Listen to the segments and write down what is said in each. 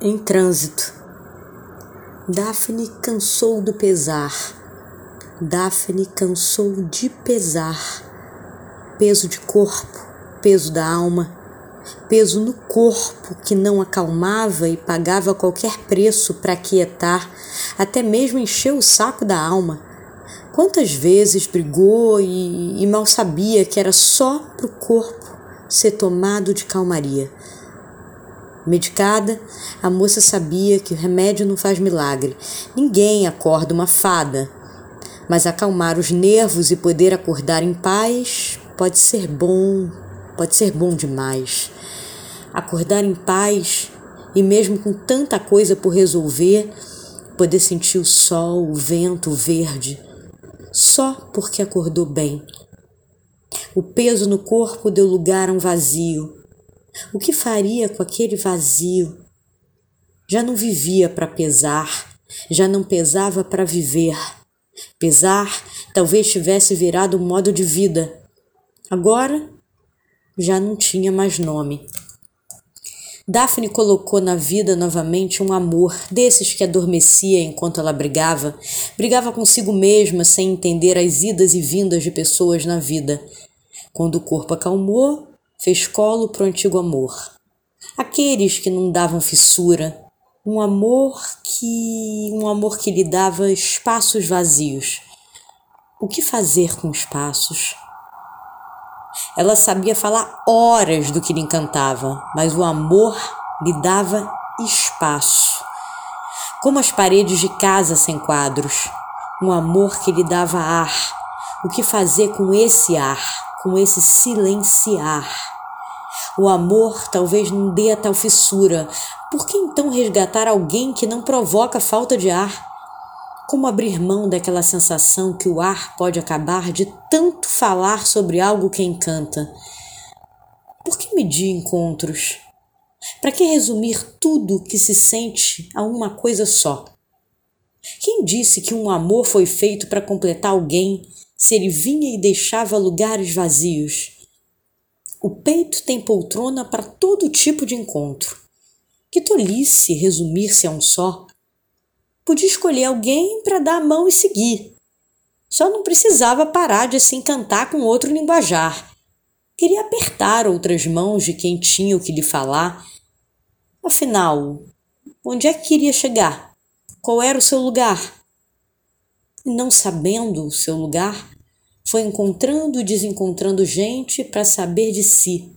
em trânsito. Daphne cansou do pesar. Daphne cansou de pesar. Peso de corpo, peso da alma, peso no corpo que não acalmava e pagava qualquer preço para quietar, até mesmo encher o saco da alma. Quantas vezes brigou e, e mal sabia que era só pro corpo ser tomado de calmaria. Medicada, a moça sabia que o remédio não faz milagre. Ninguém acorda uma fada. Mas acalmar os nervos e poder acordar em paz pode ser bom, pode ser bom demais. Acordar em paz e, mesmo com tanta coisa por resolver, poder sentir o sol, o vento, o verde, só porque acordou bem. O peso no corpo deu lugar a um vazio o que faria com aquele vazio? Já não vivia para pesar, já não pesava para viver. Pesar talvez tivesse virado um modo de vida. Agora já não tinha mais nome. Daphne colocou na vida novamente um amor, desses que adormecia enquanto ela brigava, brigava consigo mesma sem entender as idas e vindas de pessoas na vida. Quando o corpo acalmou, fez colo pro antigo amor. Aqueles que não davam fissura, um amor que um amor que lhe dava espaços vazios. O que fazer com espaços? Ela sabia falar horas do que lhe encantava, mas o amor lhe dava espaço. Como as paredes de casa sem quadros, um amor que lhe dava ar. O que fazer com esse ar, com esse silenciar? O amor talvez não dê a tal fissura. Por que então resgatar alguém que não provoca falta de ar? Como abrir mão daquela sensação que o ar pode acabar de tanto falar sobre algo que encanta? Por que medir encontros? Para que resumir tudo que se sente a uma coisa só? Quem disse que um amor foi feito para completar alguém se ele vinha e deixava lugares vazios? O peito tem poltrona para todo tipo de encontro. Que tolice resumir-se a um só. Podia escolher alguém para dar a mão e seguir. Só não precisava parar de se encantar com outro linguajar. Queria apertar outras mãos de quem tinha o que lhe falar. Afinal, onde é que queria chegar? Qual era o seu lugar? E não sabendo o seu lugar, foi encontrando e desencontrando gente para saber de si.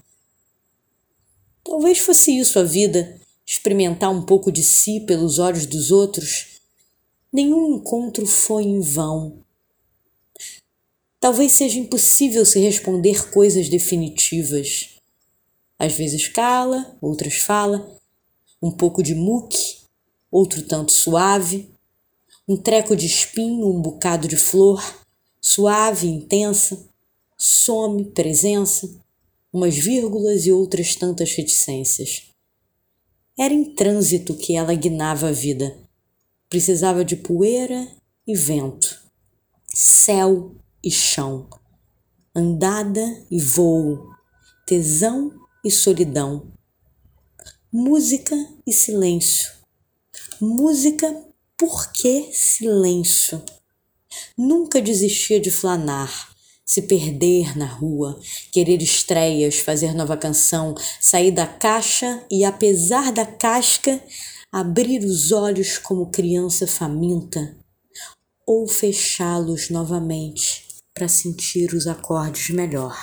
Talvez fosse isso a vida, experimentar um pouco de si pelos olhos dos outros. Nenhum encontro foi em vão. Talvez seja impossível se responder coisas definitivas. Às vezes cala, outras fala, um pouco de muque, outro tanto suave, um treco de espinho, um bocado de flor suave, intensa, some, presença, umas vírgulas e outras tantas reticências. Era em trânsito que ela guinava a vida. Precisava de poeira e vento, céu e chão, andada e voo, tesão e solidão, música e silêncio. Música, por que silêncio? Nunca desistia de flanar, se perder na rua, querer estreias, fazer nova canção, sair da caixa e, apesar da casca, abrir os olhos como criança faminta, ou fechá-los novamente para sentir os acordes melhor.